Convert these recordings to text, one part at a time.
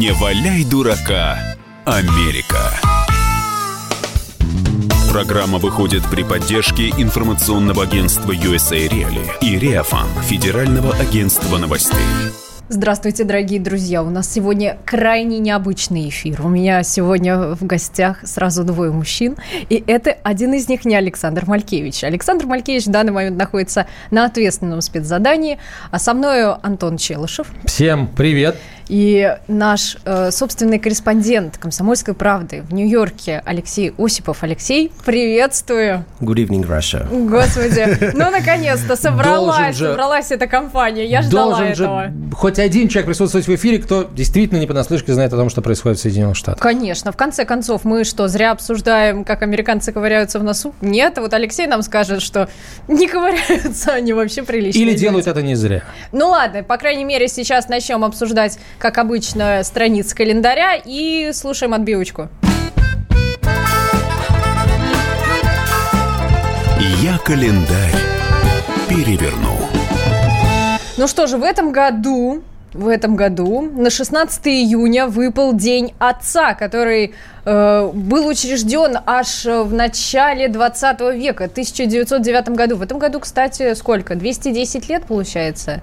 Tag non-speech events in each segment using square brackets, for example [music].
Не валяй дурака, Америка. Программа выходит при поддержке информационного агентства USA Reali и Реафан, Федерального агентства новостей. Здравствуйте, дорогие друзья. У нас сегодня крайне необычный эфир. У меня сегодня в гостях сразу двое мужчин. И это один из них не Александр Малькевич. Александр Малькевич в данный момент находится на ответственном спецзадании. А со мной Антон Челышев. Всем привет. И наш э, собственный корреспондент «Комсомольской правды» в Нью-Йорке Алексей Осипов. Алексей, приветствую. Good evening, Russia. Господи, [laughs] ну наконец-то собралась, же, собралась эта компания. Я ждала должен этого. Же хоть один человек присутствовать в эфире, кто действительно не понаслышке знает о том, что происходит в Соединенных Штатах. Конечно. В конце концов, мы что, зря обсуждаем, как американцы ковыряются в носу? Нет, вот Алексей нам скажет, что не ковыряются, они вообще прилично. Или делают это не зря. Ну ладно, по крайней мере, сейчас начнем обсуждать как обычно, страниц календаря и слушаем отбивочку. Я календарь переверну. Ну что же, в этом году в этом году на 16 июня выпал День Отца, который э, был учрежден аж в начале 20 века, 1909 году. В этом году, кстати, сколько? 210 лет получается?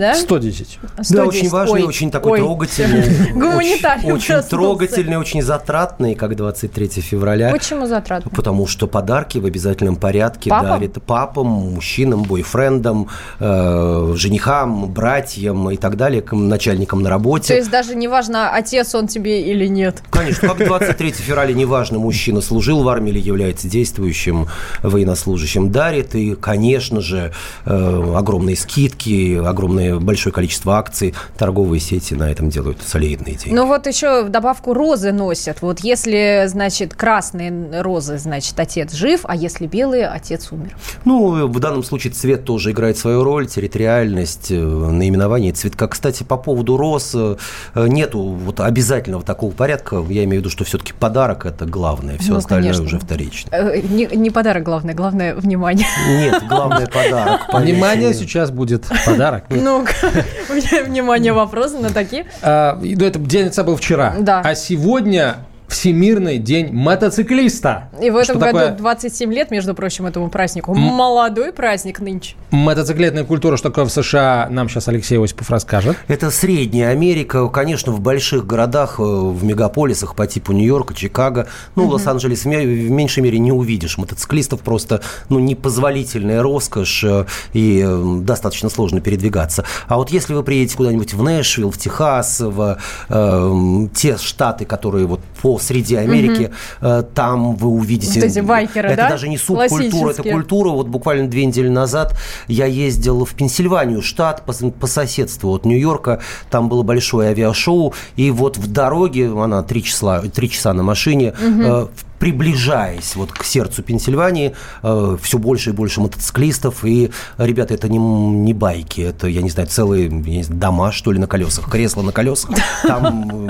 Да? 110. 110. Да, очень важный, ой, очень такой ой. трогательный. [laughs] Гуманитарий. Очень, трогательный, очень затратный, как 23 февраля. Почему затратный? Потому что подарки в обязательном порядке папам? дарит папам, мужчинам, бойфрендам, э, женихам, братьям и так далее, начальникам на работе. То есть даже неважно, отец он тебе или нет? Конечно, как 23 февраля, неважно, мужчина служил в армии или является действующим военнослужащим, дарит. И, конечно же, э, огромные скидки, огромные большое количество акций, торговые сети на этом делают солидные деньги. Ну вот еще в добавку розы носят. Вот если, значит, красные розы, значит, отец жив, а если белые, отец умер. Ну, в данном случае цвет тоже играет свою роль, территориальность, э, наименование цветка. Кстати, по поводу роз э, нету вот обязательного такого порядка. Я имею в виду, что все-таки подарок – это главное, все ну, остальное конечно. уже вторично. Э, не, не подарок главное, главное – внимание. Нет, главное – подарок. Внимание сейчас будет подарок. Ну, ну-ка, [laughs] внимание, вопросы на такие. А, ну, это день отца был вчера. Да. А сегодня Всемирный день мотоциклиста. И в этом что году такое? 27 лет, между прочим, этому празднику. М- Молодой праздник нынче. Мотоциклетная культура, что такое в США, нам сейчас Алексей Осипов расскажет. Это средняя Америка. Конечно, в больших городах, э, в мегаполисах по типу Нью-Йорка, Чикаго, ну, угу. Лос-Анджелес в меньшей мере не увидишь. Мотоциклистов просто, ну, непозволительная роскошь э, и достаточно сложно передвигаться. А вот если вы приедете куда-нибудь в Нэшвилл, в Техас, в э, те штаты, которые вот по среди Америки, угу. там вы увидите... Вот эти байкеры, Это да? даже не субкультура, это культура. Вот буквально две недели назад я ездил в Пенсильванию, штат по, по соседству от Нью-Йорка. Там было большое авиашоу. И вот в дороге, она три часа, три часа на машине, угу приближаясь вот к сердцу Пенсильвании, э, все больше и больше мотоциклистов. И, ребята, это не, не байки, это, я не знаю, целые не знаю, дома, что ли, на колесах, кресла на колесах. Там,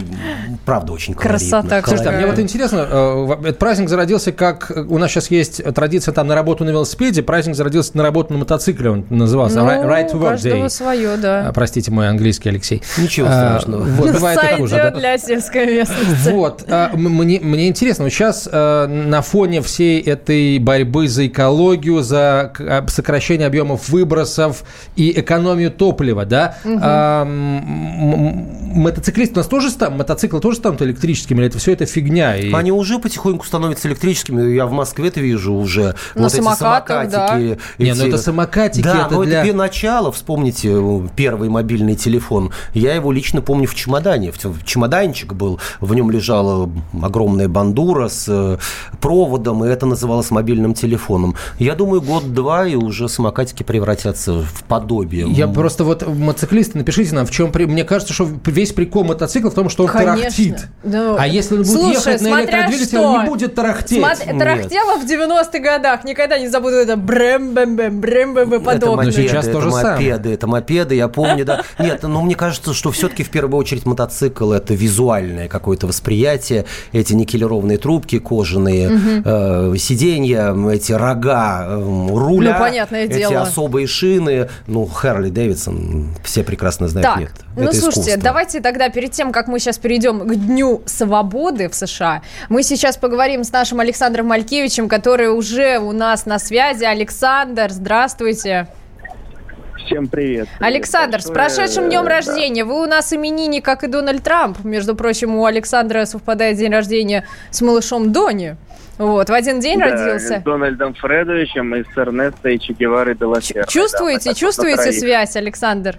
правда, очень колоритно. Красота. Слушайте, а мне вот интересно, э, этот праздник зародился как... У нас сейчас есть традиция там на работу на велосипеде, праздник зародился на работу на мотоцикле, он назывался ну, Right to Work Day. свое, да. А, простите мой английский, Алексей. Ничего а, страшного. Вот, бывает Сойдет хуже, да? для сельской местности. Вот. А, мне, мне интересно, вот сейчас Э, на фоне всей этой борьбы за экологию, за а, сокращение объемов выбросов и экономию топлива, да, угу. мотоциклисты у нас тоже станут, мотоциклы тоже станут электрическими, или это все это фигня? И... Они уже потихоньку становятся электрическими. Я в Москве это вижу уже. На вот самокатах, эти самокатики. Да. Не, ну это самокатики. Да, это но для... это начало. Вспомните первый мобильный телефон. Я его лично помню в чемодане. В чемоданчик был, в нем лежала огромная бандура с э, проводом, и это называлось мобильным телефоном. Я думаю, год-два, и уже самокатики превратятся в подобие. Я просто вот, мотоциклисты, напишите нам, в чем... Мне кажется, что весь прикол мотоцикла в том, что он Конечно. тарахтит. Да. А если он будет Слушай, ехать на электродвигателе, он не будет тарахтеть. Смотри, тарахтело в 90-х годах. Никогда не забуду это брэм бэм бэм брэм бэм бэм подобное. Это сейчас это тоже мопеды, самое. это мопеды, я помню, да. [laughs] Нет, но мне кажется, что все-таки в первую очередь мотоцикл – это визуальное какое-то восприятие. Эти никелированные трубки, кожаные угу. сиденья, эти рога руля, ну, понятное эти дело. особые шины. Ну, Харли Дэвидсон, все прекрасно знают. Так, нет, ну это слушайте, искусство. давайте тогда перед тем, как мы сейчас перейдем к Дню Свободы в США, мы сейчас поговорим с нашим Александром Малькевичем, который уже у нас на связи. Александр, здравствуйте. Всем привет. Александр, Большое, с прошедшим днем да. рождения. Вы у нас именинник, как и Дональд Трамп. Между прочим, у Александра совпадает день рождения с малышом Дони. Вот, в один день Да, родился. С Дональдом Фредовичем и с Эрнесто и Че Геварой де. Чувствуете, Да, чувствуете связь, Александр?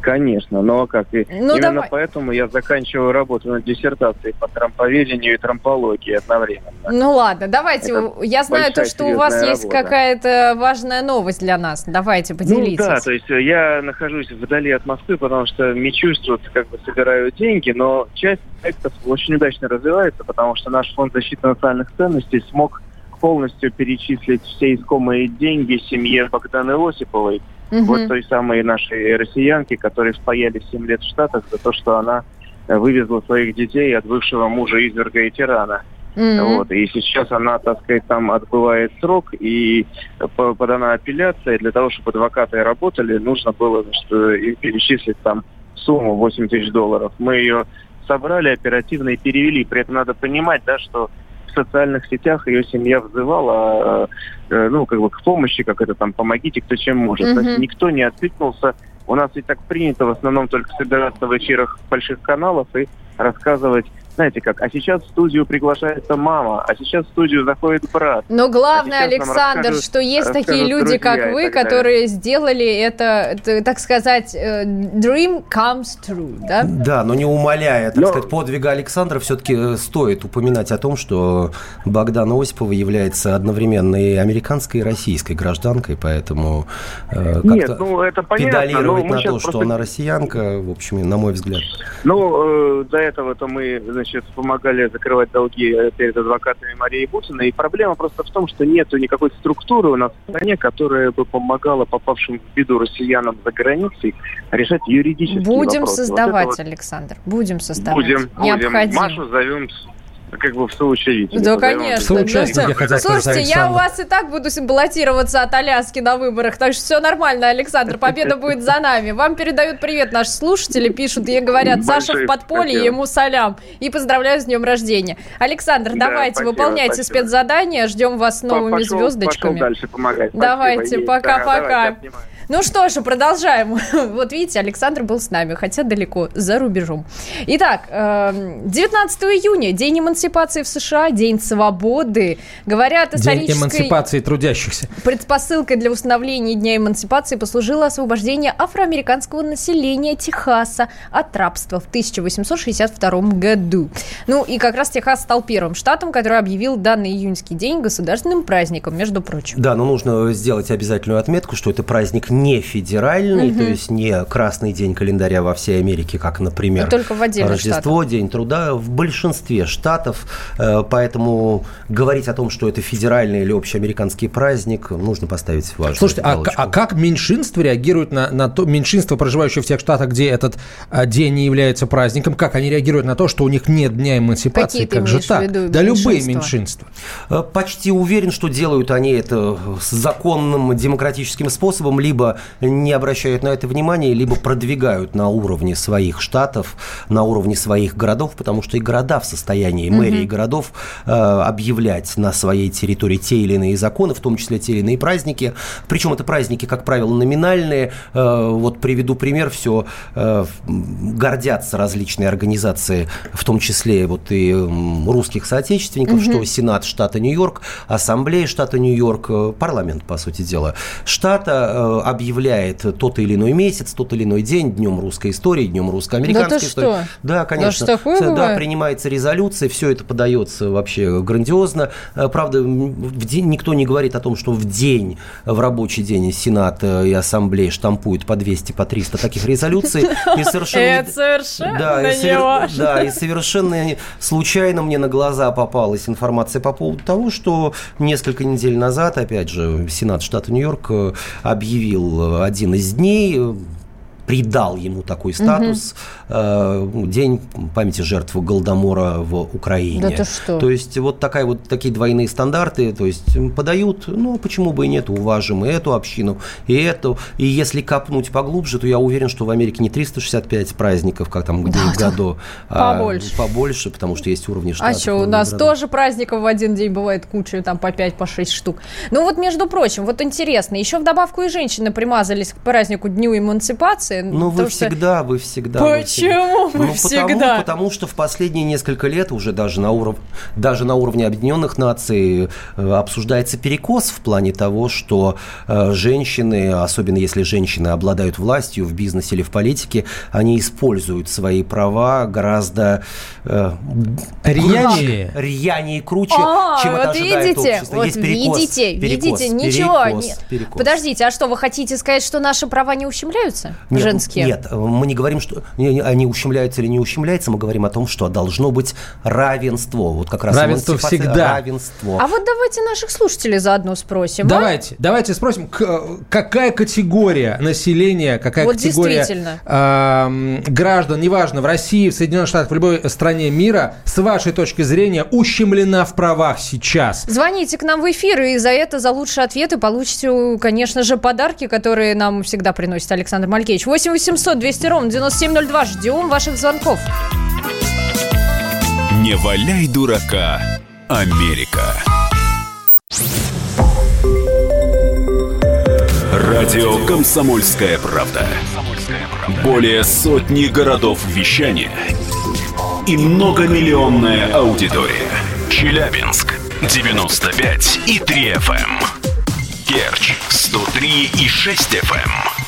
Конечно, но как и Ну, именно давай. поэтому я заканчиваю работу над диссертацией по трамповедению и трампологии одновременно. Ну ладно, давайте. Это Я знаю то, что у вас серьезная есть работа. какая-то важная новость для нас. Давайте, поделитесь. Ну да, то есть э, я нахожусь вдали от Москвы, потому что мечусь тут, как бы собираю деньги, но часть проектов очень удачно развивается, потому что наш фонд защиты национальных ценностей смог полностью перечислить все искомые деньги семье Богданы Осиповой, Мгм. вот той самой нашей россиянки, которой впаяли 7 лет в Штатах за то, что она э, вывезла своих детей от бывшего мужа изверга и тирана. Мгм. Вот, и сейчас она, так сказать, там отбывает срок, и по- подана апелляция. Для того, чтобы адвокаты работали, нужно было значит, э, им перечислить там сумму 8 тысяч долларов. Мы ее собрали оперативно и перевели. При этом надо понимать, да, что социальных сетях ее семья взывала, э, э, ну, как бы к помощи, как это там, помогите, кто чем может. То есть никто не откликнулся. У нас и так принято в основном только собираться в эфирах больших каналов и рассказывать, знаете как, а сейчас в студию приглашается мама, а сейчас в студию заходит брат. Но главное, А Александр, расскажут- что есть такие люди, друзья как вы, которые сделали это, так сказать, э, dream comes true, да? Да, но не умаляя, так Но- сказать, подвига Александра, все-таки стоит упоминать о том, что Богдана Осипова является одновременно и американской, и российской гражданкой, поэтому э, Нет, как-то ну это понятно, но педалировать на то, что просто- она россиянка, в общем, на мой взгляд. Ну, э, до этого-то мы, значит, помогали закрывать долги э, перед адвокатами Марии Бутиной. И проблема просто в том, что нету никакой структуры у нас в стране, которая бы помогала попавшим в беду россиянам за границей решать юридические Будем вопросы. Вот создавать, это вот Александр, будем создавать. Будем, будем. Необходимо. Машу зовем как бы в соучредителе. Да, конечно. Ну, хотел сказать, Слушайте, я у вас и так буду баллотироваться от Аляски на выборах, так что все нормально, Александр, победа будет за нами. Вам передают привет наши слушатели, пишут и говорят, Саша в подполье, ему салям. И поздравляю с днем рождения. Александр, Да, давайте, выполняйте спасибо. спецзадания, ждем вас с новыми звездочками. Дальше помогать. Давайте, пока-пока. Ну что же, продолжаем. [laughs] Вот видите, Александр был с нами, хотя далеко, за рубежом. Итак, эм, 19 июня, День эмансипации в США, День свободы. Говорят, День исторической эмансипации трудящихся. предпосылкой для установления Дня эмансипации послужило освобождение афроамериканского населения Техаса от рабства в 1862 году. Ну и как раз Техас стал первым штатом, который объявил данный июньский день государственным праздником, между прочим. Да, но нужно сделать обязательную отметку, что это праздник не федеральный, Мгм. то есть не красный день календаря во всей Америке, как, например, Но только в отдельных Рождество, День труда в большинстве штатов. Э, Поэтому говорить о том, что это федеральный или общеамериканский праздник, нужно поставить важную Слушайте, а, галочку. а как меньшинство реагирует на, на то, меньшинство, проживающее в тех штатах, где этот а, день не является праздником, как они реагируют на то, что у них нет дня эмансипации? Какие ты как же так? виду да любые меньшинства? Э, Почти уверен, что делают они это с законным демократическим способом, либо не обращают на это внимания, либо продвигают на уровне своих штатов, на уровне своих городов, потому что и города в состоянии, мэрии городов, э, объявлять на своей территории те или иные законы, в том числе те или иные праздники. Причем это праздники, как правило, номинальные. Э, Вот приведу пример, все гордятся различные организации, в том числе вот и русских соотечественников, что Сенат штата Нью-Йорк, Ассамблея штата Нью-Йорк, э, парламент, по сути дела, штата э, объявляет тот или иной месяц, тот или иной день днем русской истории, днем русско-американской Да истории. что? Да, конечно. Да такое да, бывает? принимается резолюция, все это подается вообще грандиозно. Э, Правда, в день, никто не говорит о том, что в день, в рабочий день Сенат э, и Ассамблея штампуют по 200, по 300 таких резолюций. И совершенно... Это совершенно Да, и, не совер- важно. да, и совершенно случайно мне на глаза попалась информация по поводу того, что несколько недель назад, опять же, Сенат штата Нью-Йорк э, объявил э, один из дней, придал ему такой статус угу. День памяти жертв Голодомора в Украине. Да ты что? То есть вот такая вот такие двойные стандарты, то есть подают, ну почему бы и нет, уважим и эту общину, и эту. И если копнуть поглубже, то я уверен, что в Америке не 365 праздников, как там где да, году, а побольше. побольше, потому что есть уровни штатов. А что, у нас городов. тоже праздников в один день бывает куча, там по 5, по 6 штук. Ну вот, между прочим, вот интересно, еще в добавку и женщины примазались к празднику Дню эмансипации. Ну вы всегда, вы всегда. Почему вы ну, всегда? Потому, потому что в последние несколько лет уже даже на, уров... даже на уровне Объединенных Наций э, обсуждается перекос в плане того, что э, женщины, особенно если женщины обладают властью в бизнесе или в политике, они используют свои права гораздо э, рьянее, рьянее и круче, а, чем вот это ожидает видите, общество. Вот Есть перекос, видите, перекос, видите, ничего. Перекос, не... перекос. Подождите, а что, вы хотите сказать, что наши права не ущемляются? Нет, женские? Нет, мы не говорим, что они ущемляются или не ущемляются, мы говорим о том, что должно быть равенство. Вот как раз равенство всегда. Равенство. А вот давайте наших слушателей заодно спросим. Давайте, а? давайте спросим, какая категория населения, какая вот категория э, граждан, неважно, в России, в Соединенных Штатах, в любой стране мира, с вашей точки зрения, ущемлена в правах сейчас? Звоните к нам в эфир, и за это, за лучшие ответы получите, конечно же, подарки, которые нам всегда приносит Александр Малькевич. 8 800 200 ровно 9702. Ждем ваших звонков. Не валяй дурака, Америка. Радио «Комсомольская правда». Более сотни городов вещания и многомиллионная аудитория. Челябинск 95 и 3 FM. Керчь 103 и 6 FM.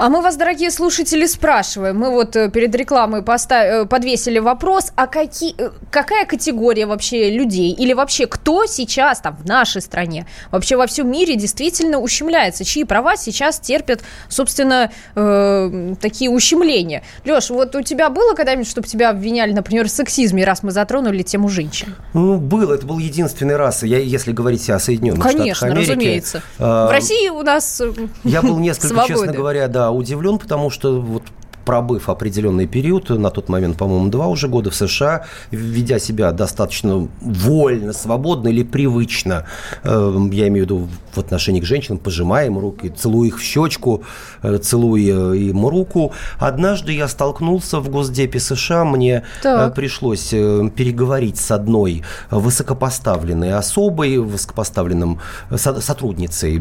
А мы вас, дорогие слушатели, спрашиваем. Мы вот э, перед рекламой поставили, э, подвесили вопрос, а какие, э, какая категория вообще людей или вообще кто сейчас там в нашей стране, вообще во всем мире действительно ущемляется, чьи права сейчас терпят, собственно, э, такие ущемления. Леш, вот у тебя было когда-нибудь, чтобы тебя обвиняли, например, в сексизме, раз мы затронули тему женщин? Ну, было. Это был единственный раз, я, если говорить о Соединенных Конечно, Штатах Америки. разумеется. Э, в России у нас Я был несколько, честно говоря, да, удивлен, потому что вот пробыв определенный период, на тот момент, по-моему, два уже года в США, ведя себя достаточно вольно, свободно или привычно, э, я имею в виду в отношении к женщинам, пожимая им руки, целуя их в щечку, э, целуя им руку. Однажды я столкнулся в Госдепе США, мне э, так. пришлось переговорить с одной высокопоставленной особой, высокопоставленным сотрудницей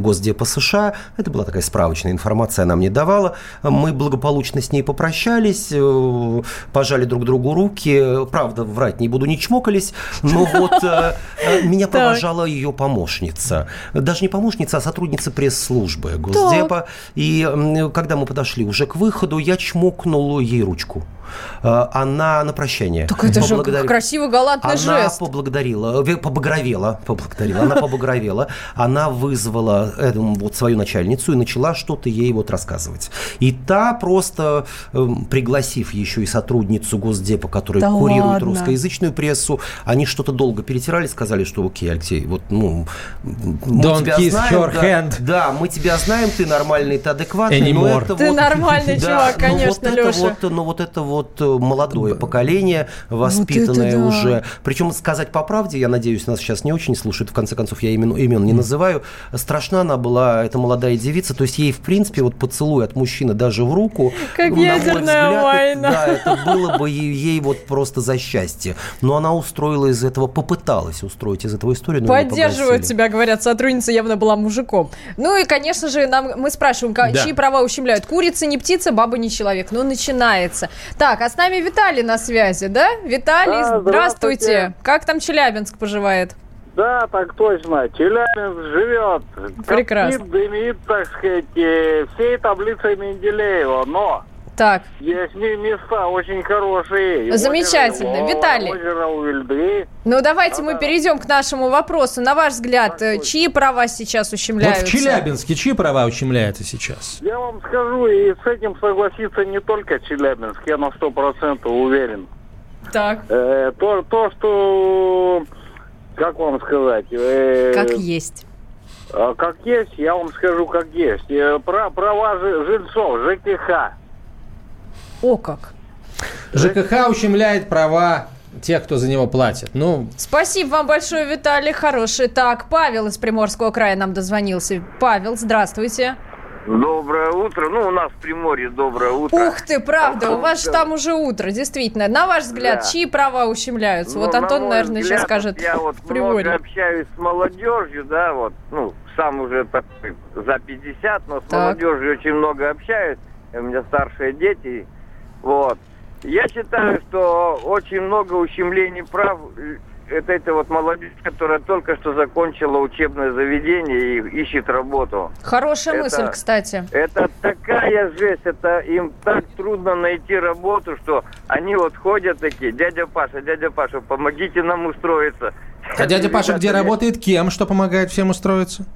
Госдепа США. Это была такая справочная информация, она мне давала. Мы благополучно благополучно с ней попрощались, э, пожали друг другу руки. Правда, врать не буду, не чмокались, но вот э, э, меня провожала ее помощница. Даже не помощница, а сотрудница пресс-службы Госдепа. И когда мы подошли уже к выходу, я чмокнул ей ручку. Она на прощание. Так это же красивый галантный она жест. Она поблагодарила, побагровела, поблагодарила, она побагровела, она вызвала вот свою начальницу и начала что-то ей вот рассказывать. И та просто, пригласив еще и сотрудницу Госдепа, которая да курирует ладно. русскоязычную прессу, они что-то долго перетирали, сказали, что окей, Алексей, вот, ну, мы Don't тебя kiss знаем, her да, hand. да, мы тебя знаем, ты нормальный, ты адекватный, Anymore. но это ты вот... нормальный [laughs] чувак, конечно, но вот Леша. Это вот, но вот это вот э, молодое поколение, воспитанное вот да. уже. Причем сказать по правде, я надеюсь, нас сейчас не очень слушают, в конце концов, я имен, имен не называю. Страшна она была, эта молодая девица, то есть ей, в принципе, вот поцелуй от мужчины даже в руку. Как ну, ядерная взгляд, война. да, это было бы ей, ей вот просто за счастье. Но она устроила из этого, попыталась устроить из этого историю. Но Поддерживают тебя, говорят, сотрудница явно была мужиком. Ну и, конечно же, нам, мы спрашиваем, да. чьи права ущемляют? Курица не птица, баба не человек. Ну, начинается. Так, а с нами Виталий на связи, да? Виталий, да, здравствуйте. здравствуйте. Как там Челябинск поживает? Да, так точно. Челябинск живет. Прекрасно. Коптит, дымит, так сказать, всей таблицей Менделеева. Но Так. Есть места очень хорошие. И Замечательно. озеро Виталий. Озеро Уильды. Ну, давайте Ну мы да. перейдем к нашему вопросу. На ваш взгляд, э, чьи права сейчас Вот ущемляются? в Челябинске чьи права ущемляются сейчас? Я вам скажу, и с этим согласится не только Челябинск, я на сто процентов уверен. Так, Э, то, то, что, как вам сказать, э, как есть. а как есть, я вам скажу, как есть. Э, про, права жи- жильцов, ЖКХ. О, как. ЖКХ ущемляет права тех, кто за него платит. Ну, Спасибо вам большое, Виталий, хороший. Так, Павел из Приморского края нам дозвонился. Павел, здравствуйте. Доброе утро. Ну, у нас в Приморье доброе утро. Ух ты, правда, у вас же там уже утро, действительно. На ваш взгляд, Да. чьи права ущемляются? Ну, вот на Антон, мой наверное, сейчас взгляд, скажет вот Я вот в много Приморье. общаюсь с молодежью, да, вот, ну, сам уже такой за 50, но с Так. молодежью очень много общаюсь. У меня старшие дети, вот. Я считаю, что очень много ущемлений прав это, это вот молодежь, которая только что закончила учебное заведение и ищет работу. Хорошая Это- мысль, кстати. Это такая жесть, это им так трудно найти работу, что они вот ходят такие, дядя Паша, дядя Паша, помогите нам устроиться. а дядя Паша где работает? Кем? Что помогает всем устроиться?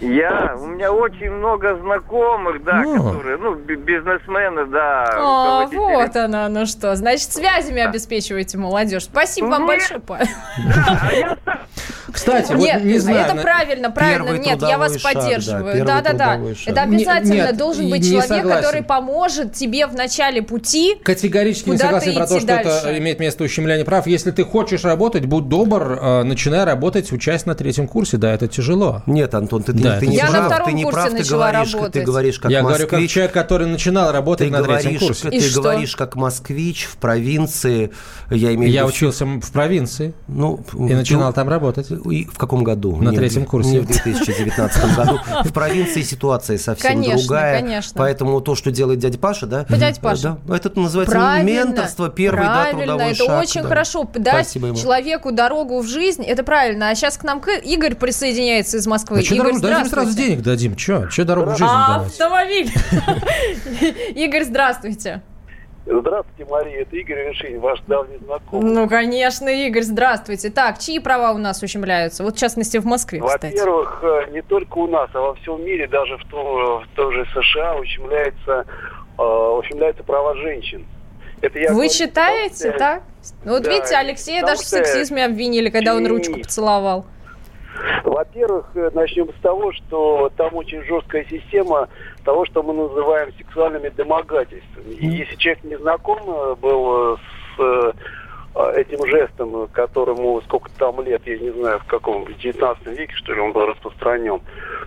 Я, у меня очень много знакомых, да, Ну. которые, ну, би- бизнесмены, да, А, вот она, ну что. Значит, связями обеспечиваете молодежь. Спасибо вам Нет. большое, Павел. Да, а Кстати, вот Нет, не знаю. это правильно, правильно. Первый Нет, я вас шаг, да, поддерживаю. Да, да, да. шаг. Это обязательно нет, должен быть человек, согласен. который поможет тебе в начале пути. Категорически не согласен про то, что дальше. это имеет место ущемление прав. Если ты хочешь работать, будь добр, э, начинай работать, учась на третьем курсе. Да, это тяжело. Нет, Антон, ты, Да, ты это не Я на прав, втором ты не курсе прав, ты говоришь, ты говоришь как Я москвич. говорю, как человек, который начинал работать Ты на третьем говоришь, курсе. И ты что? говоришь как москвич в провинции. Я имею в Я виду учился в провинции Ну, и начинал там работать. И в каком году? На Не в- третьем курсе. Не в 2019 году. В провинции ситуация совсем другая. конечно. Поэтому то, что делает дядя Паша, да? Дядя Паша. Да, это называется менторство, первый да, правильно, трудовой это шаг. очень да. хорошо. Дать человеку дорогу в жизнь, это правильно. А сейчас к нам к- Игорь присоединяется из Москвы. Игорь, дадим сразу денег дадим. Че? Че дорогу А, давать? автомобиль. [laughs] Игорь, здравствуйте. Здравствуйте, Мария. Это Игорь Вершин, ваш давний знакомый. Ну, конечно, Игорь, здравствуйте. Так, чьи права у нас ущемляются? Вот, в частности, в Москве, кстати. Во-первых, э, не только у нас, а во всем мире, даже в том, в том же США, ущемляется, э, ущемляются права женщин. Это я Вы говорю, считаете, потому что- так? Ну, Вот Да, видите, Алексея потому даже в сексизме обвинили, когда он ручку поцеловал. Во-первых, э, начнем с того, что там очень жесткая система того, что мы называем сексуальными домогательствами. И если человек не знаком э, был э, с этим жестом, которому сколько там лет, я не знаю, в каком, в 19 веке, что ли, он был распространен,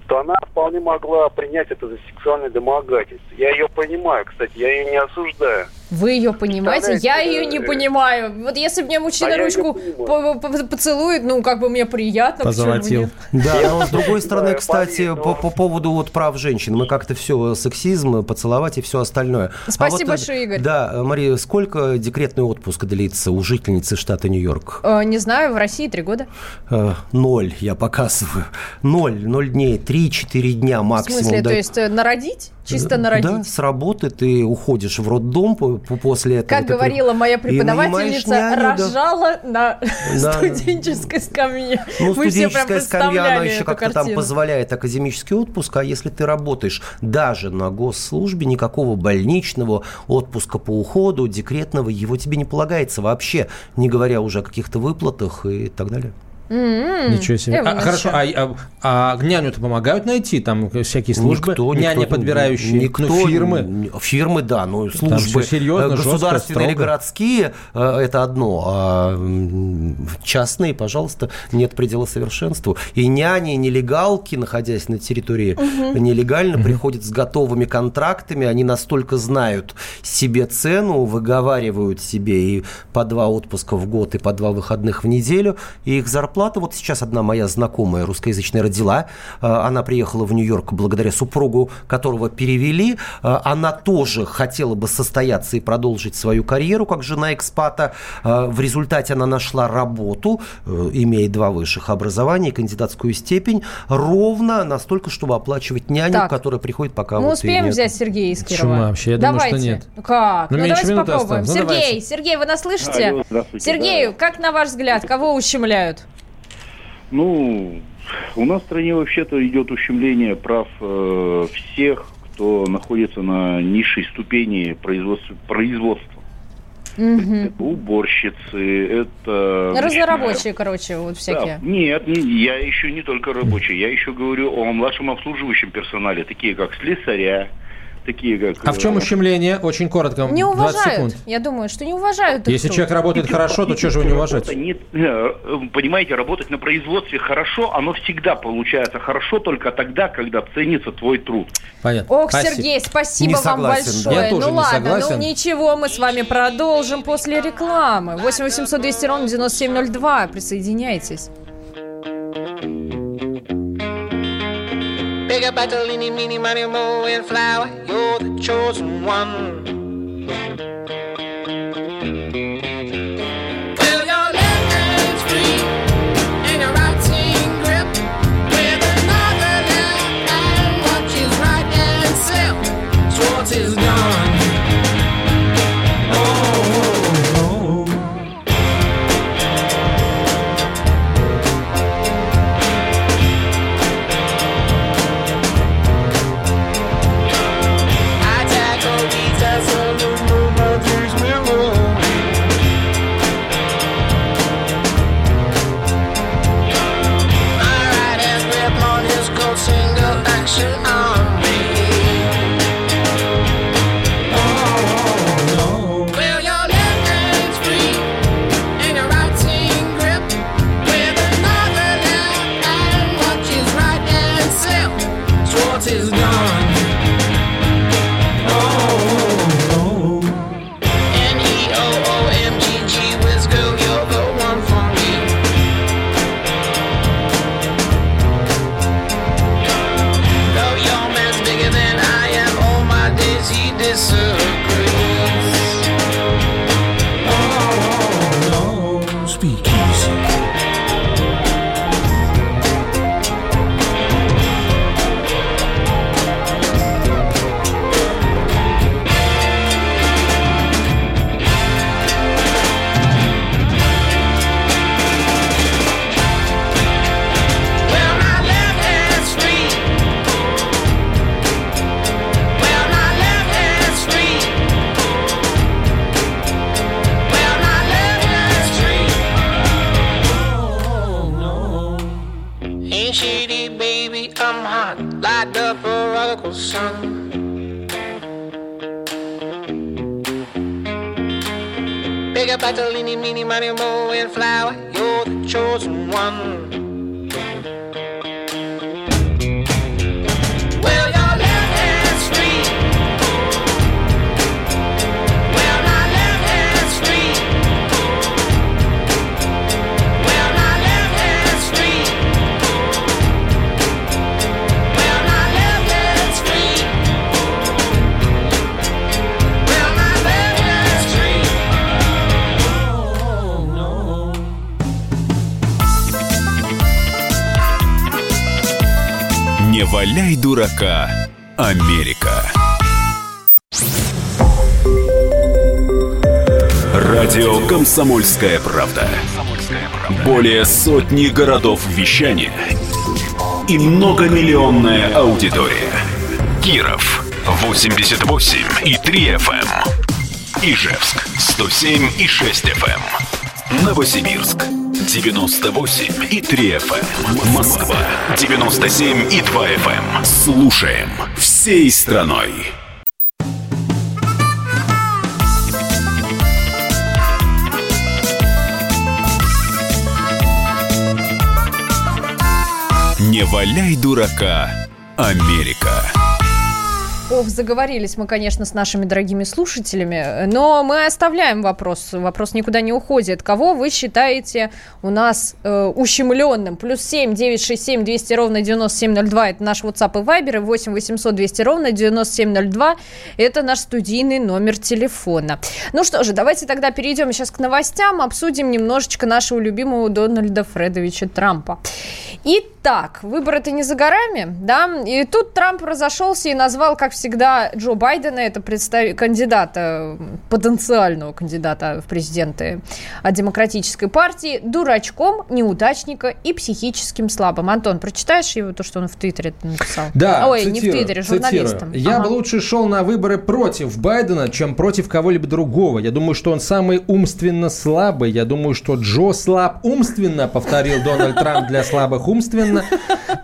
то она вполне могла принять это за сексуальное домогательство. Я ее понимаю, кстати, я ее не осуждаю. Вы ее понимаете? Я ее не э, понимаю. Вот если мне мужчина а ручку по- по- поцелует, ну, как бы мне приятно. Позолотил. нет? Да, но с другой стороны, кстати, по, по поводу вот прав женщин, мы как-то все сексизм, поцеловать и все остальное. А Спасибо вот, большое, Игорь. Да, Мария, сколько декретный отпуск длится у жительницы штата Нью-Йорк? Э, Не знаю, в России три года. Э, Ноль, я показываю. Ноль, ноль дней, три-четыре дня В максимум. смысле, да. то есть э, народить? Чисто Да, народить? с работы ты уходишь в роддом после этого. Как говорила моя преподавательница, рожала на студенческой скамье. Ну, студенческая скамья, она еще как-то там позволяет академический отпуск, а если ты работаешь даже на госслужбе, никакого больничного отпуска по уходу, декретного, его тебе не полагается вообще, не говоря уже о каких-то выплатах и так далее. М-м. Ничего себе. А, хорошо, а, а- а няню-то помогают найти? Там всякие службы? Няни, подбирающие? никто, Ну, фирмы? Фирмы, да, но службы всё серьезно, э, жестко, государственные или строго. городские, э, это одно, а частные, пожалуйста, нет предела совершенству. И няни, и нелегалки, находясь на территории нелегально, приходят с готовыми контрактами, они настолько знают себе цену, выговаривают себе и по два отпуска в год, и по два выходных в неделю, и их зарплата зарплата. Вот сейчас одна моя знакомая русскоязычная родила. Она приехала в Нью-Йорк благодаря супругу, которого перевели. Она тоже хотела бы состояться и продолжить свою карьеру как жена экспата. В результате она нашла работу, имея два высших образования, кандидатскую степень, ровно настолько, чтобы оплачивать няню, так. которая приходит пока Мы вот успеем взять Сергея из Кирова? Чума вообще, я давайте. думаю, что нет. Ну как? Ну, ну давайте попробуем. осталось. Ну, Сергей, давайте. Сергей, вы нас слышите? Алло, Сергей, да. как на ваш взгляд, кого ущемляют? Ну, у нас в стране вообще-то идет ущемление прав э, всех, кто находится на низшей ступени производства. производства. Мгм. Это уборщицы, это... Разнорабочие, короче, вот Да, всякие. нет, не- я еще не только рабочий, я еще говорю о младшем обслуживающем персонале, такие как слесаря, такие как... А в чем э, ущемление? Очень коротко. Не 20 уважают. секунд. Я думаю, что не уважают Если труд. человек работает хорошо, то что же его не уважать? Работа не- э, понимаете, работать на производстве хорошо, оно всегда получается хорошо только тогда, когда ценится твой труд. Понятно. Ох, Спасибо. Сергей, спасибо Не вам согласен, большое. Я тоже ну не ладно, согласен. ну ничего, мы с вами продолжим после рекламы. 8 800 200 ровно 9702. Присоединяйтесь. Up battle, any, meeny, money, mo, and flower. You're the chosen one. Will your like the prodigal son. Bigger, better, leany, meany, money, mo, and flower, you're the chosen one. Валяй дурака, Америка. Радио «Комсомольская правда». Более сотни городов вещания и многомиллионная аудитория. Киров 88 и 3 FM. Ижевск 107 и 6 FM. Новосибирск 98 и 3 FM. Москва 97 и 2 FM. Слушаем всей страной. Не валяй дурака, Америка. Ох, заговорились мы, конечно, с нашими дорогими слушателями, но мы оставляем вопрос. Вопрос никуда не уходит. Кого вы считаете у нас э, ущемленным? Плюс семь девять шесть семь двести ровно 9702 это наш WhatsApp и Viber, и 8 800 200 ровно 9702 это наш студийный номер телефона. Ну что же, давайте тогда перейдем сейчас к новостям, обсудим немножечко нашего любимого Дональда Фредовича Трампа. Итак, выборы-то не за горами, да, и тут Трамп разошелся и назвал, как всегда, Джо Байдена, это представ... кандидата, потенциального кандидата в президенты от демократической партии, дурачком, неудачника и психическим слабым. Антон, прочитаешь его, то, что он в Твиттере написал? Да, Ой, не в цитирую, Твиттере, цитирую. журналистам. Я Ага. бы лучше шел на выборы против Байдена, чем против кого-либо другого. Я думаю, что он самый умственно слабый. Я думаю, что Джо слаб умственно, повторил Дональд Трамп для слабых умственно.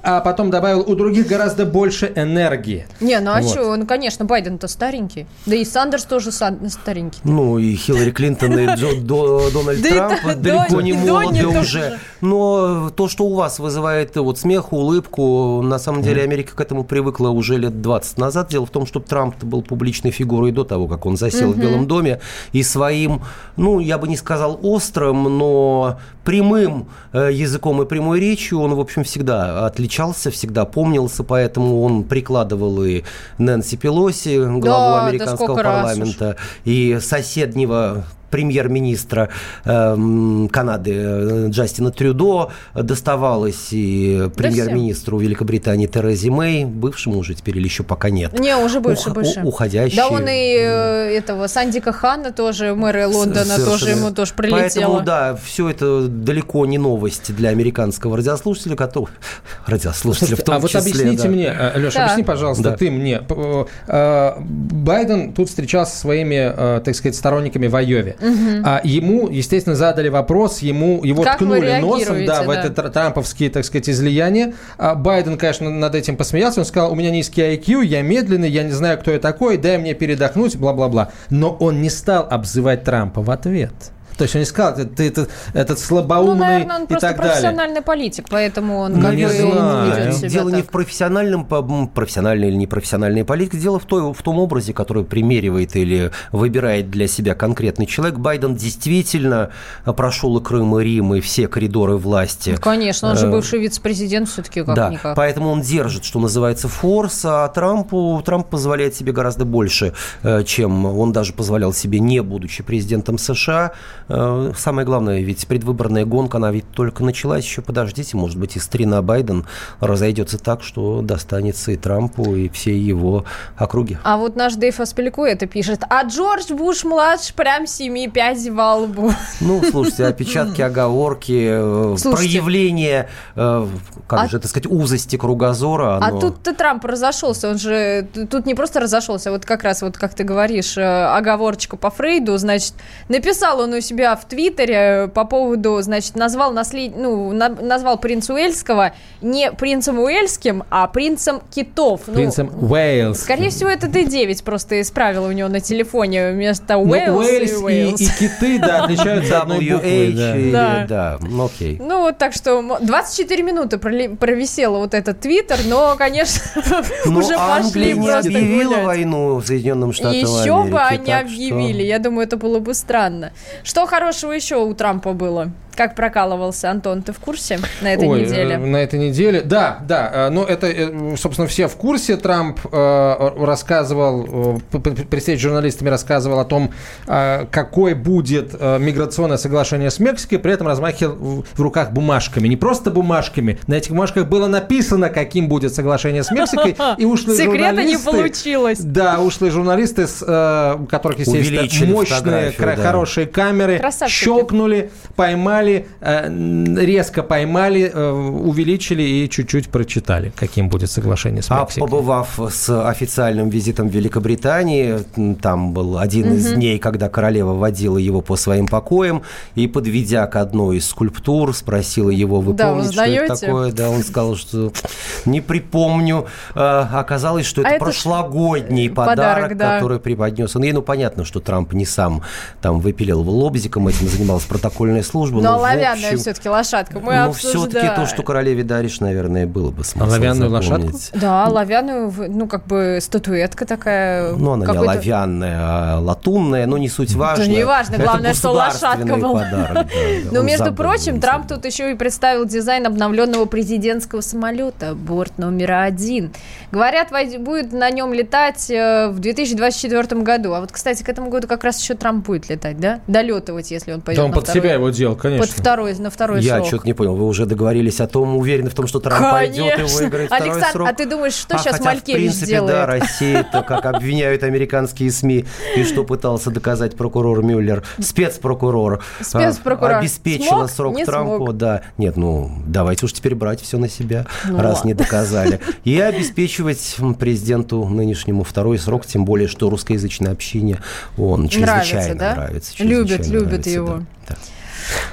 А потом добавил, у других гораздо больше энергии. Не, ну а Вот. что, ну, конечно, Байден-то старенький. Да и Сандерс тоже старенький. Ну, и Хиллари Клинтон, и Джо- [laughs] До- Дональд Да Трамп До- далеко не молоды уже. Но то, что у вас вызывает вот смех, улыбку, на самом деле Америка к этому привыкла уже лет 20 назад. Дело в том, что Трамп был публичной фигурой до того, как он засел в. Белом доме. И своим, ну, я бы не сказал острым, но прямым э, языком и прямой речью он, в общем, всегда отличался, всегда помнился, поэтому он прикладывал и Нэнси Пелоси, главу да американского сколько раз уж. парламента, и соседнего премьер-министра эм, Канады э, Джастина Трюдо доставалось и премьер-министру Великобритании Терезе Мэй, бывшему уже теперь или еще пока нет. Не, уже больше, Ух- больше. у- уходящий. Да он и э, этого Сандика Хана тоже, мэра Лондона, Совершенно. тоже ему тоже прилетело. Поэтому, да, все это далеко не новость для американского радиослушателя, который... Радиослушателя в том а вот числе, объясните да. мне, э, Леша, Так. объясни, пожалуйста, Да. ты мне. Байден тут встречался со своими, так сказать, сторонниками в Айове. Мгм. А ему, естественно, задали вопрос, ему его Как ткнули носом, реагируете, да, в да. это тр- трамповские, так сказать, излияния. А Байден, конечно, над этим посмеялся. Он сказал, у меня низкий IQ, я медленный, я не знаю, кто я такой, дай мне передохнуть, бла-бла-бла. Но он не стал обзывать Трампа в ответ. То есть он не сказал, ты, ты этот, этот Ну, слабоумный наверное, он и просто так далее. профессиональный политик, поэтому он Ну, как не знаю. себя Дело не так. в профессиональном, профессиональной или непрофессиональной политике, дело в, той, в том образе, который примеривает или выбирает для себя конкретный человек. Байден действительно прошел и Крым, и Рим, и все коридоры власти. Ну, Конечно, он же Э, бывший вице-президент все-таки Да, как-никак. поэтому он держит, что называется, форс, а Трампу, Трамп позволяет себе гораздо больше, э, чем он даже позволял себе, не будучи президентом США. Э, Самое главное, ведь предвыборная гонка, она ведь только началась, еще подождите, может быть, и старина Байден разойдется так, что достанется и Трампу, и всей его округе. А вот наш Дэйв Аспелику это пишет. А Джордж Буш-младший прям семи пять во лбу. Ну, слушайте, опечатки, оговорки, э, Слушайте. проявление, э, как А- же это сказать, узости кругозора. А тут-то Трамп разошелся, он же тут не просто разошелся, вот как раз вот как ты говоришь, оговорочка по Фрейду, значит, написал он у себя в Твиттере по поводу, значит, назвал наслед... ну, на- назвал принца Уэльского не принцем Уэльским, а принцем китов. Ну, Принцем Уэйлс. Скорее всего, это Д9 просто исправил у него на телефоне вместо Ну, Уэльс, Уэльс и и, Уэльс. и киты, да, [laughs] отличаются одной буквой. Да. Да. да, ну окей. Ну, вот так что м- 24 минуты провисело вот этот твиттер, но, конечно, [laughs] Но уже пошли просто объявила войну Соединенным Штатам Еще бы они объявили. Я думаю, это было бы странно. Что хорошего еще у Трампа было? Как прокалывался Антон, ты в курсе на этой Ой, неделе? э, На этой неделе, да, да. э, Ну, это, э, собственно, все в курсе. Трамп рассказывал, при встрече с журналистами рассказывал о том, какой будет миграционное соглашение с Мексикой, при этом размахивал в- руках бумажками. Не просто бумажками. На этих бумажках было написано, каким будет соглашение с Мексикой. И ушлые [laughs] Секрета не получилось. Да, ушлые журналисты, у которых, естественно, мощные, хорошие камеры, щелкнули, поймали, э, м, резко поймали, э, увеличили и чуть-чуть прочитали, каким будет соглашение с А Мексикой. побывав с официальным визитом в Великобритании, там был один из дней, когда королева водила его по своим покоям, и, подведя к одной из скульптур, спросила его, вы Да, помните, что это такое? Да, он сказал, что не припомню. А, Оказалось, что А это это ж прошлогодний подарок, подарок, да. который преподнес он ей. Ну, понятно, что Трамп не сам там выпиливал лобзиком, этим занималась протокольная служба. Ну, а оловянная общем, все-таки лошадка. Мы ну, обсуждаем. все-таки то, что королеве даришь, наверное, было бы смысл Оловянную запомнить. лошадку? Да, оловянную, ну, как бы статуэтка такая. Ну, она не оловянная, а латунная, но не суть важно. не важно, главное, что лошадка была. подарок, да, [laughs] да. Ну, между прочим, Трамп тут еще и представил дизайн обновленного президентского самолета, борт номер один. Говорят, будет на нем летать э, в 2024 году. А вот, кстати, к этому году как раз еще Трамп будет летать, да? Долетывать, если он пойдет Да он на под второй- себя его делал, конечно. Под второй, на второй Я срок. что-то не понял. Вы уже договорились о том, уверены в том, что Трамп пойдет и Конечно. выиграет второй Александр, срок? а ты думаешь, что А, сейчас хотя, Малькевич в принципе, делает? да, Россия-то, как обвиняют американские СМИ, и что пытался доказать прокурор Мюллер, спецпрокурор, а, Спецпрокурор. обеспечила Смог? срок Не Трампу, смог. да. Нет, ну, давайте уж теперь брать все на себя, Ну раз ладно. не доказали. И обеспечивать президенту нынешнему второй срок, тем более, что русскоязычное общение, он чрезвычайно да? нравится. Чрезвычайно любят нравится, его. да, да.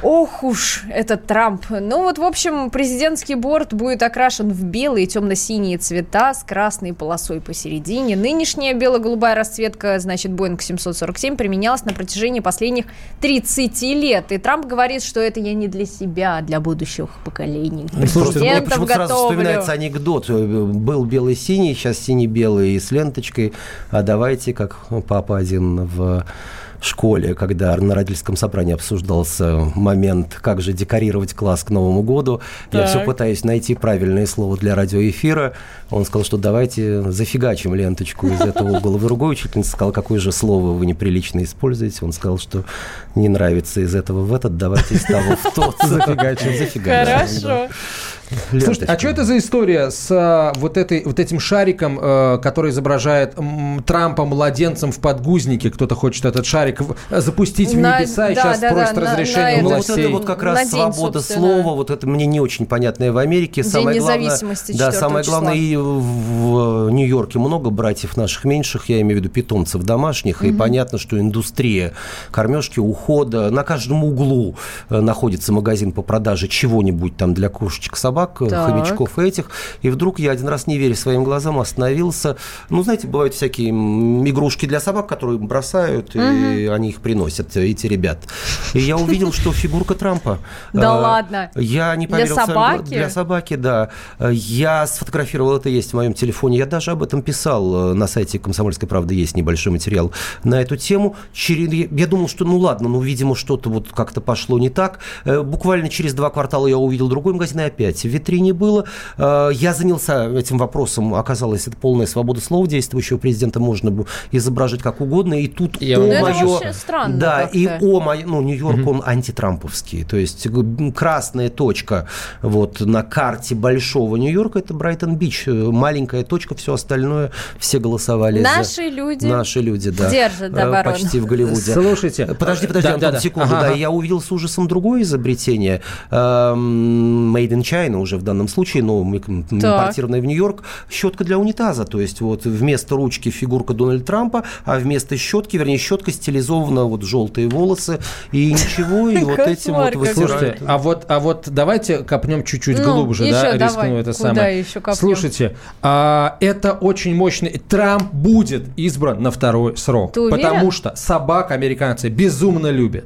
Ох уж этот Трамп. Ну вот, в общем, президентский борт будет окрашен в белые и темно-синие цвета с красной полосой посередине. Нынешняя бело-голубая расцветка, значит, Boeing 747 применялась на протяжении последних 30 лет. И Трамп говорит, что это я не для себя, а для будущих поколений. Ну, Слушайте, мне Президентов почему-то сразу вспоминается анекдот. Был белый-синий, сейчас синий-белый с ленточкой. А давайте, как папа один в школе, когда на родительском собрании обсуждался момент, как же декорировать класс к Новому году. Я Так. все пытаюсь найти правильное слово для радиоэфира. Он сказал, что давайте зафигачим ленточку из этого угла. Другой учительница сказал, какое же слово вы неприлично используете. Он сказал, что не нравится из этого в этот, давайте из того в тот. Зафигачим. Зафигачим. Хорошо. Слушайте, а что это за история с а, вот, этой, вот этим шариком, э, который изображает Трампа младенцем в подгузнике? Кто-то хочет этот шарик в- запустить в На- небеса и да, сейчас да, просит да, на- разрешения на Ну, это- вот властей. это вот как раз На день, свобода слова, вот это мне не очень понятное в Америке. День самое главное, независимости Да, 4 самое числа. главное, и в Нью-Йорке много братьев наших меньших, я имею в виду питомцев домашних, и понятно, что индустрия кормежки, ухода, на каждом углу э, находится магазин по продаже чего-нибудь там для кошечек, собак, э, Так. хомячков этих. И вдруг я один раз, не веря своим глазам, остановился. Ну, знаете, бывают всякие игрушки для собак, которые бросают, и они их приносят, э, эти ребят. И я увидел, что фигурка Трампа. [laughs] Да Э, ладно? Я не Для поверил своим собаки? Для собаки, да. Я сфотографировал, это есть в моем телефоне. Я даже об этом писал. На сайте «Комсомольской правды» есть небольшой материал на эту тему. Я думал, что ну ладно, ну, видимо, что-то вот как-то пошло не так. Буквально через два квартала я увидел другой магазин, и опять в витрине было. Э, Я занялся этим вопросом. Оказалось, это полная свобода слова действующего президента. Можно бы изображать как угодно. И тут Я о Ну, вообще странно Да, и о мое- ну, Нью-Йорк, он антитрамповский. То есть красная точка вот на карте большого Нью-Йорка это Брайтон-Бич. Э, Маленькая точка, все остальное, все голосовали за- Наши люди Наши люди, да. держат Э, оборону. Почти в Голливуде. Слушайте. Подожди, подожди, Да, Антон, да, да. секунду. Ага, Да, я увидел с ужасом другое изобретение. Эм, Made in China уже в данном случае, но импортированное в Нью-Йорк. Щетка для унитаза. То есть вот вместо ручки фигурка Дональда Трампа, а вместо щетки, вернее, щетка стилизована вот желтые волосы. И ничего, и вот этим вот вытирают. Слушайте, а вот, а вот давайте копнем чуть-чуть Ну, глубже, да, рискну это самое. Слушайте, а, это очень мощный. Трамп будет избран на второй срок, потому что собак американцы безумно любят.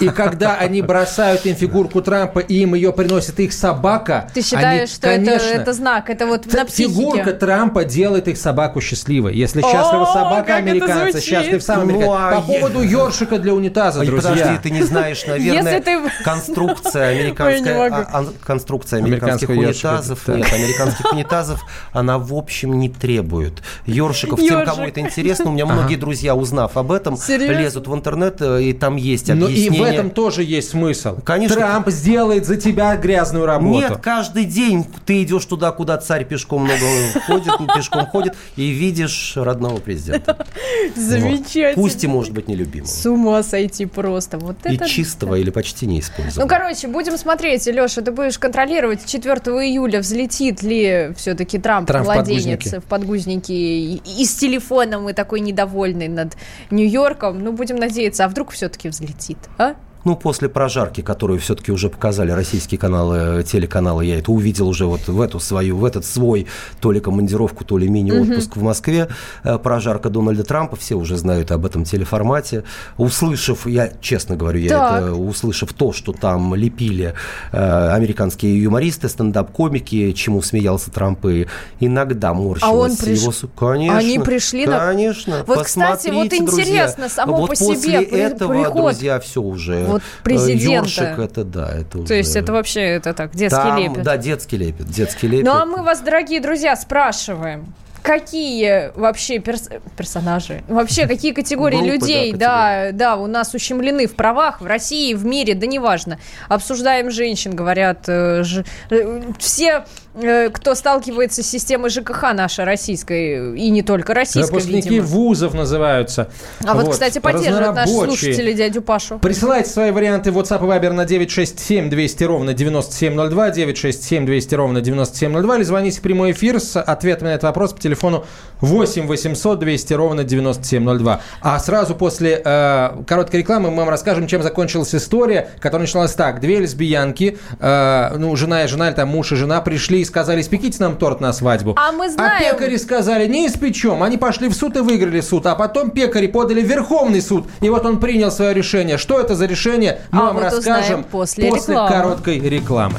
И когда они бросают им фигурку Трампа и им ее приносит их собака, Ты считаешь, они, что это, конечно, это знак? Это вот на психике? Фигурка Трампа делает их собаку счастливой. Если счастлива О, собака это американца, счастлив сам Ну, американец. а По поводу ёршика для унитаза, друзья. Подожди, ты не знаешь, наверное, конструкция американская, а- ан- конструкция американских унитазов, нет, американских унитазов, она в общем не требует ёршиков. Тем, кому это интересно, у меня многие друзья, узнав об этом, лезут в интернет, э, и там есть Но Ну и объяснение. в этом тоже есть смысл. Конечно. Трамп сделает за тебя грязную работу. Нет, каждый день ты идешь туда, куда царь пешком много ходит, пешком ходит, и видишь родного президента. [laughs] Замечательно. Пусть и может быть нелюбимого. С ума сойти просто. Вот И это... чистого или почти не Ну, использованного. короче, будем смотреть, Леша, ты будешь контролировать, 4 июля взлетит ли все-таки Трамп, Трамп младенец в подгузнике и, и с телефоном и такой недовольный над Нью-Йорком. Ну, будем надеяться, а вдруг все-таки взлетит, а? Ну, после прожарки, которую все-таки уже показали российские каналы, телеканалы, я это увидел уже вот в эту свою, в этот свой то ли командировку, то ли мини-отпуск в Москве. Э, Прожарка Дональда Трампа, все уже знают об этом телеформате. Услышав, я честно говорю, я Так. это услышав то, что там лепили э, американские юмористы, стендап-комики, чему смеялся Трамп, и иногда морщилась А он приш- его... Конечно, Они пришли на- Конечно. Вот, кстати, вот Посмотрите, друзья. интересно само вот по после себе этого, приход друзья, все уже. Вот э, президента. ёршик это, да, это То есть уже- это вообще это так, детский Там, лепет. Да, детский лепет, детский лепет. Ну а мы вас, дорогие друзья, спрашиваем. Какие вообще перс- персонажи, вообще какие категории Группы, людей, да, да, да, у нас ущемлены в правах в России, в мире, да неважно. Обсуждаем женщин, говорят, э, ж- э, все, кто сталкивается с системой ЖКХ нашей российской, и не только российской, Выпускники видимо. вузов называются. А вот, кстати, поддерживают наши слушатели дядю Пашу. Присылайте свои варианты в WhatsApp и Viber на 967 200 ровно 9702, 967 200 ровно 9702, или звоните в прямой эфир с ответами на этот вопрос по телефону 8 800 200 ровно 9702. А сразу после э, короткой рекламы мы вам расскажем, чем закончилась история, которая началась так. Две лесбиянки, э, ну, жена и жена, или там муж и жена, пришли и сказали, испеките нам торт на свадьбу. А мы знаем- А пекари сказали, не испечем. Они пошли в суд и выиграли суд. А потом пекари подали в Верховный суд. И вот он принял свое решение. Что это за решение, мы А вам вот расскажем после рекламы. короткой рекламы.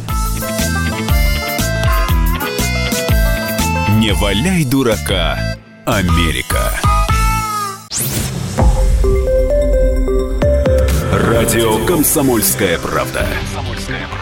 Не валяй дурака, Америка. Радио «Комсомольская правда».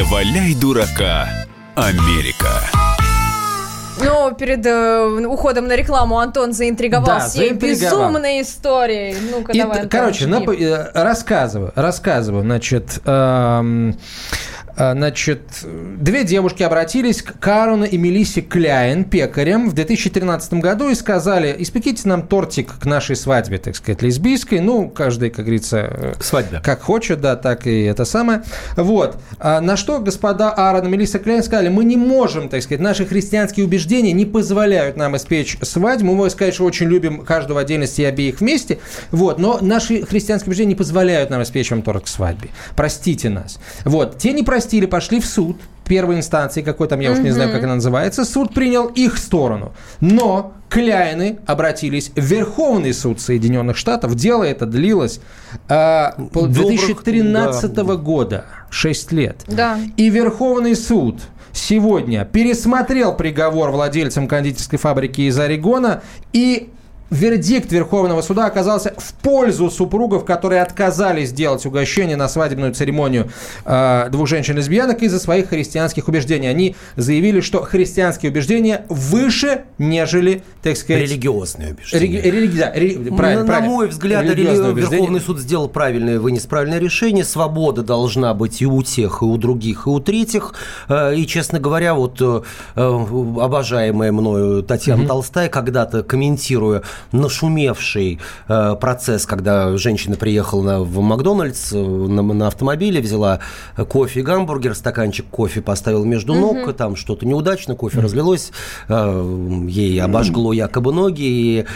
Не валяй дурака, Америка. Ну, перед э, уходом на рекламу Антон заинтриговал Да, всей заинтриговал. безумной историей. Ну-ка, И, давай, Антон, короче, нап- э, рассказываю, рассказываю, значит, эм, значит, две девушки обратились к Карону и Мелиссе Кляйн, пекарям, в 2013 году и сказали, испеките нам тортик к нашей свадьбе, так сказать, лесбийской. Ну, каждый, как говорится, э, Свадьбе. как хочет, да, так и это самое. Вот. А на что господа Аарон и Мелисса Кляйн сказали, мы не можем, так сказать, наши христианские убеждения не позволяют нам испечь свадьбу. Мы, конечно, очень любим каждого в отдельности и обеих вместе, вот, но наши христианские убеждения не позволяют нам испечь вам торт к свадьбе. Простите нас. Вот. Те не простили, пошли в суд первой инстанции, какой там, я уж не знаю, как она называется, суд принял их сторону. Но Кляйны обратились в Верховный суд Соединенных Штатов. Дело это длилось э, Добрых, 2013 года, 6 лет. Да. И Верховный суд сегодня пересмотрел приговор владельцам кондитерской фабрики из Орегона и Вердикт Верховного суда оказался в пользу супругов, которые отказались делать угощение на свадебную церемонию э, двух женщин-лесбиянок из-за своих христианских убеждений. Они заявили, что христианские убеждения выше, нежели, так сказать... Религиозные убеждения. Реги- религи- да, рели- правильно, на, правильно. на мой взгляд, рели-. Верховный суд сделал правильное, вынес правильное решение. Свобода должна быть и у тех, и у других, и у третьих. Э, И, честно говоря, вот э, э, обожаемая мною Татьяна Толстая, когда-то комментируя нашумевший э, процесс, когда женщина приехала на- в Макдональдс э, на, на автомобиле, взяла кофе и гамбургер, стаканчик кофе поставила между ног, и там что-то неудачно, кофе разлилось, э, ей обожгло якобы ноги, и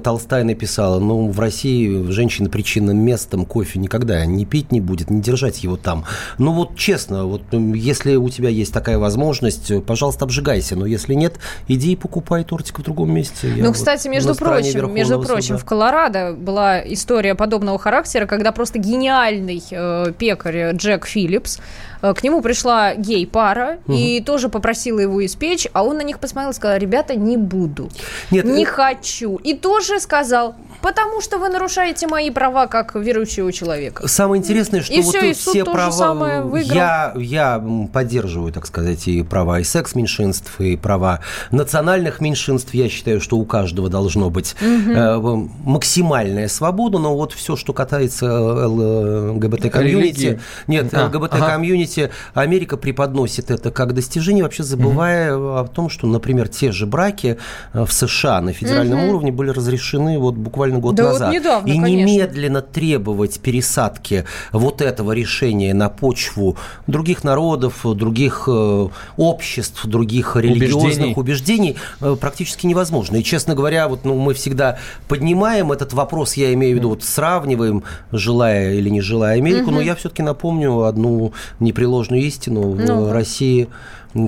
Толстая написала, ну, в России женщина причинным местом кофе никогда не пить не будет, не держать его там. Ну, вот честно, вот если у тебя есть такая возможность, пожалуйста, обжигайся, но если нет, иди и покупай тортик в другом месте. Я Ну, вот кстати, на между стороне прочим, между прочим, суда. в Колорадо была история подобного характера, когда просто гениальный э, пекарь Джек Филлипс к нему пришла гей-пара и тоже попросила его испечь, а он на них посмотрел и сказал, ребята, не буду, Нет, не э, хочу. И тоже сказал, потому что вы нарушаете мои права как верующего человека. Самое интересное, что И вот всё, и все права... я, я поддерживаю, так сказать, и права и секс-меньшинств, и права национальных меньшинств. Я считаю, что у каждого должно быть э, максимальная свобода, но вот все, что касается ЛГБТ-комьюнити... Религии. Нет, А, ЛГБТ-комьюнити, Америка преподносит это как достижение, вообще забывая о том, что, например, те же браки э, в США на федеральном Мгм. уровне были разрешены вот буквально год Да вот назад. недавно, и конечно. немедленно требовать пересадки вот этого решения на почву других народов, других э, обществ, других религиозных убеждений, э, практически невозможно. И, честно говоря, вот, ну, мы всегда поднимаем этот вопрос, я имею в виду, вот сравниваем, желая или не желая Америку, но я все-таки напомню одну непреложную истину. В Ну-ка. России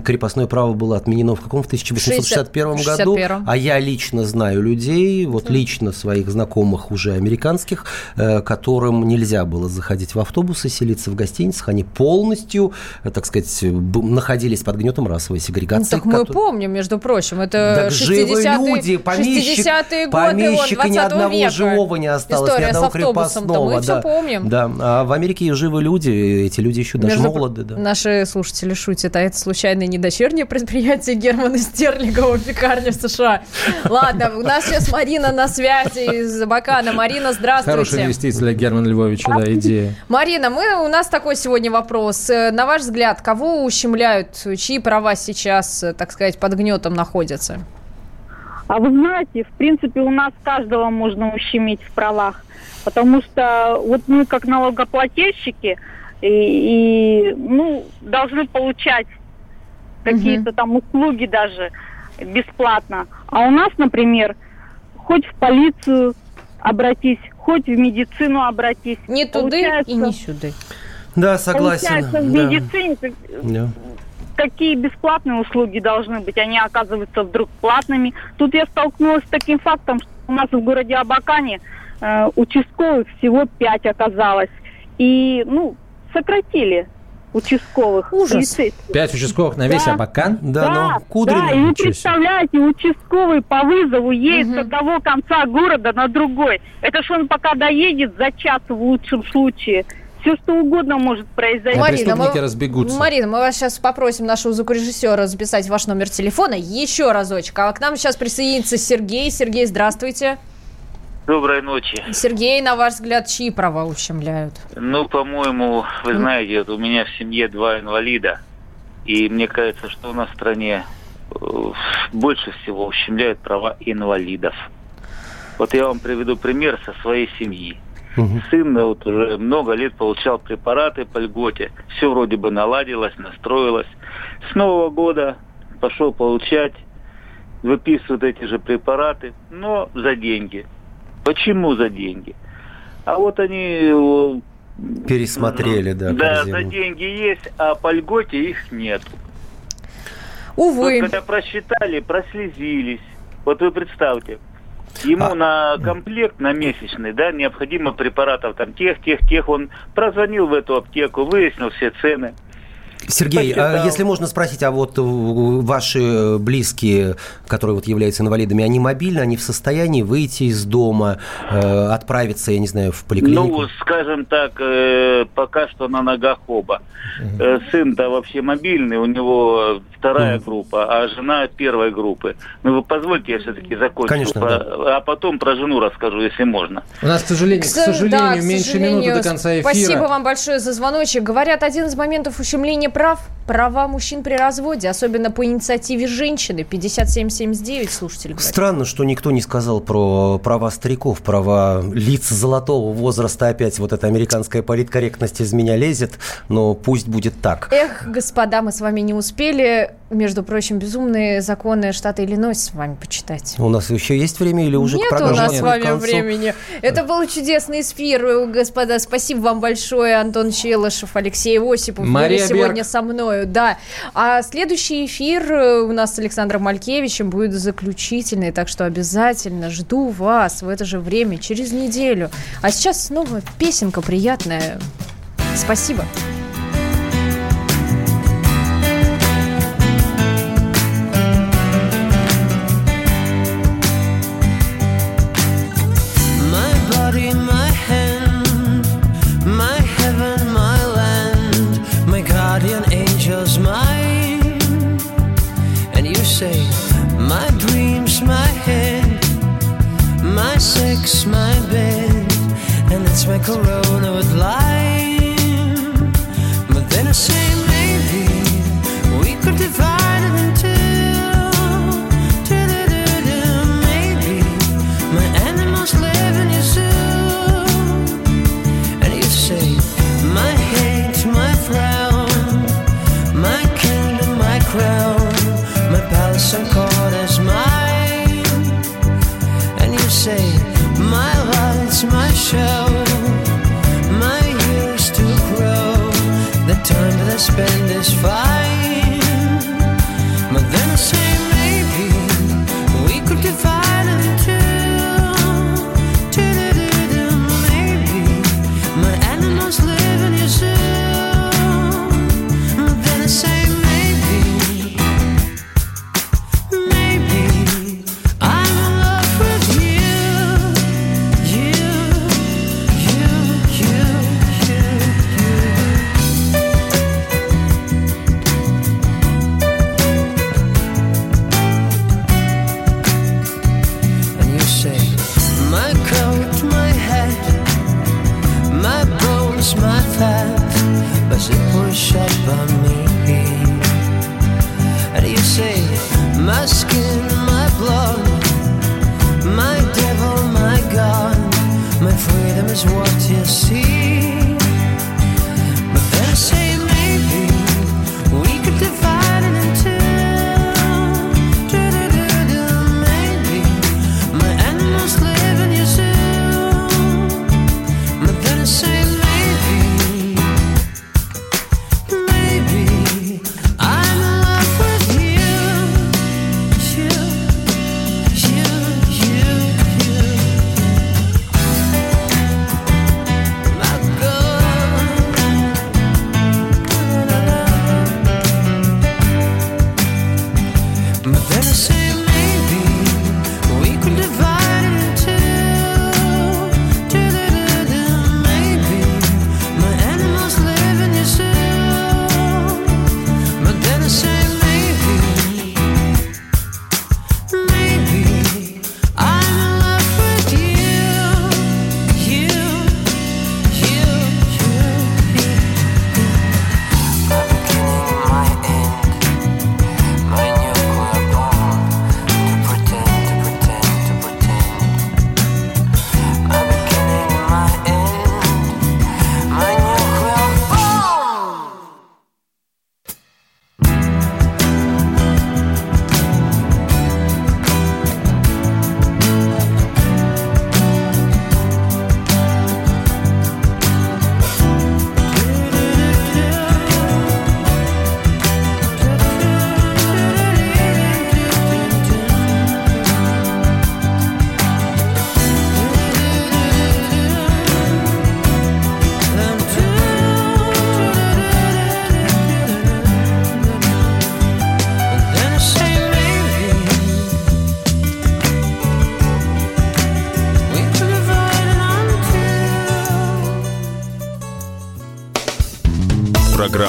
крепостное право было отменено в каком? В 1861 году. 61-м. А я лично знаю людей, вот лично своих знакомых уже американских, э, которым нельзя было заходить в автобусы, селиться в гостиницах. Они полностью, э, так сказать, находились под гнетом расовой Ну, сегрегации. так мы помним, между прочим, это Так живы 60-е люди, помещик, 60-е годы помещика вот, ни 20 одного века. живого не осталось, История ни одного крепостного. мы да. все помним. Да, а в Америке живы люди, эти люди еще даже Между молоды. Да. Наши слушатели шутят, а это случайно не дочернее предприятие Германа Стерлигова пекарня в США. Ладно, у нас сейчас Марина на связи из Абакана. Марина, здравствуйте. инвестиция для Германа Львовича, да, идея. Марина, мы, у нас такой сегодня вопрос. Э, На ваш взгляд, кого ущемляют, чьи права сейчас, э, так сказать, под гнетом находятся? А вы знаете, в принципе, у нас каждого можно ущемить в правах. Потому что вот мы как налогоплательщики и, и, ну, должны получать какие-то там услуги даже бесплатно. А у нас, например, хоть в полицию обратись, хоть в медицину обратись. Не туды Получается- и не сюды. Да, согласен. Получается, в да. медицине Да. какие бесплатные услуги должны быть, они оказываются вдруг платными. Тут я столкнулась с таким фактом, что у нас в городе Абакане э, участковых всего пять оказалось. И, ну, сократили участковых. Ужас. Пять участковых на весь Да. Абакан. Да, Да, но Кудрин... да, и вы представляете, участковый по вызову едет Мгм. с одного конца города на другой. Это ж он пока доедет за час в лучшем случае. Все что угодно может произойти. Марина, мы- разбегутся. Марина, мы вас сейчас попросим нашего звукорежиссера записать ваш номер телефона еще разочек. А к нам сейчас присоединится Сергей. Сергей, здравствуйте. Доброй ночи. Сергей, на ваш взгляд, чьи права ущемляют? Ну, по-моему, вы знаете, вот у меня в семье два инвалида. И мне кажется, что у нас в стране э, больше всего ущемляют права инвалидов. Вот я вам приведу пример со своей семьи. Мгм. Сын э, вот уже много лет получал препараты по льготе. Все вроде бы наладилось, настроилось. С Нового года пошел получать, выписывают эти же препараты, но за деньги. Почему за деньги? А вот они э, Пересмотрели, да, да, корзину. за деньги есть, а по льготе их нет. Увы. Вот когда просчитали, прослезились. Вот вы представьте, ему А. на комплект, на месячный, да, необходимо препаратов там тех, тех, тех. Он прозвонил в эту аптеку, выяснил все цены. Сергей, а если можно спросить, а вот э, ваши близкие, которые вот являются инвалидами, они мобильны, они в состоянии выйти из дома, э, отправиться, я не знаю, в поликлинику? Ну, скажем так, э, пока что на ногах оба. Э, сын-то вообще мобильный, у него вторая группа, а жена первой группы. Ну, вы позвольте, я все-таки закончу. Конечно, По- А потом про жену расскажу, если можно. У нас, к сожалению, к К со- сожалению, да, к меньше сожалению, минуты до конца эфира. Спасибо вам большое за звоночек. Говорят, один из моментов ущемления прав – права мужчин при разводе, особенно по инициативе женщины. 5779 слушатель говорит. Странно, что никто не сказал про права стариков, права лиц золотого возраста. Опять вот эта американская политкорректность из меня лезет, но пусть будет так. Эх, господа, мы с вами не успели. Между прочим, безумные законы штата Иллинойс с вами почитать. У нас еще есть время или уже Нет к у нас с вами концу? времени. Это был чудесный эфир, господа. Спасибо вам большое, Антон Челышев, Алексей Осипов. Мария были сегодня Берг. Со мною. Да. А следующий эфир э, у нас с Александром Малькевичем будет заключительный, так что обязательно жду вас в это же время, через неделю. А сейчас снова песенка приятная. Спасибо.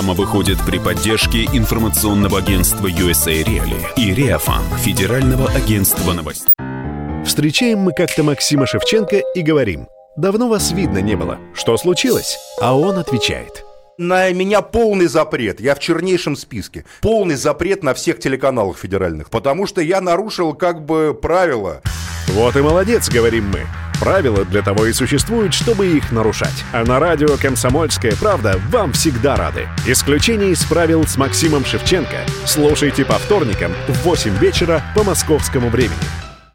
программа выходит при поддержке информационного агентства USA Reali и Реафан, федерального агентства новостей. Встречаем мы как-то Максима Шевченко и говорим «Давно вас видно не было. Что случилось?» А он отвечает – на меня полный запрет. Я в чернейшем списке. Полный запрет на всех телеканалах федеральных. Потому что я нарушил как бы правила. Вот и молодец, говорим мы. Правила для того и существуют, чтобы их нарушать. А на радио «Комсомольская правда» вам всегда рады. Исключение из правил с Максимом Шевченко. Слушайте по вторникам в 8 вечера по московскому времени.